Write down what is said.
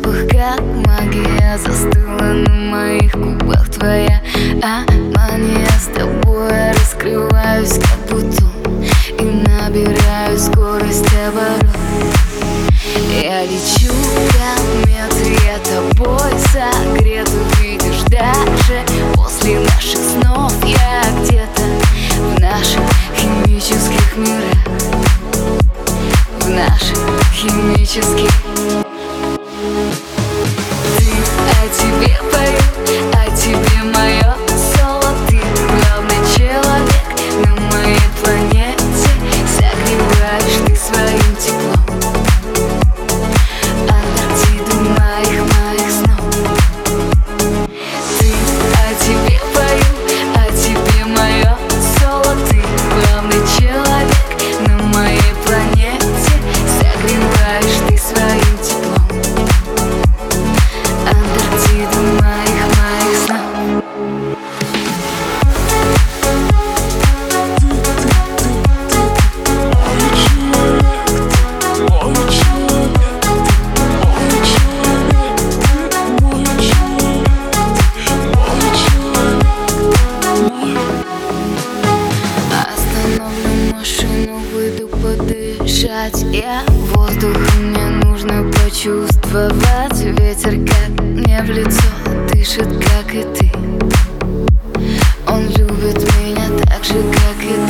запах, как магия Застыла на моих губах. Твоя амания С тобой раскрываюсь, как бутон И набираю скорость оборот. Я лечу кометы, я тобой согрет Увидишь даже после наших снов. Я где-то в наших химических мирах. В наших химических воздухом мне нужно почувствовать. Ветер как мне в лицо дышит, как и ты. Он любит меня так же, как и ты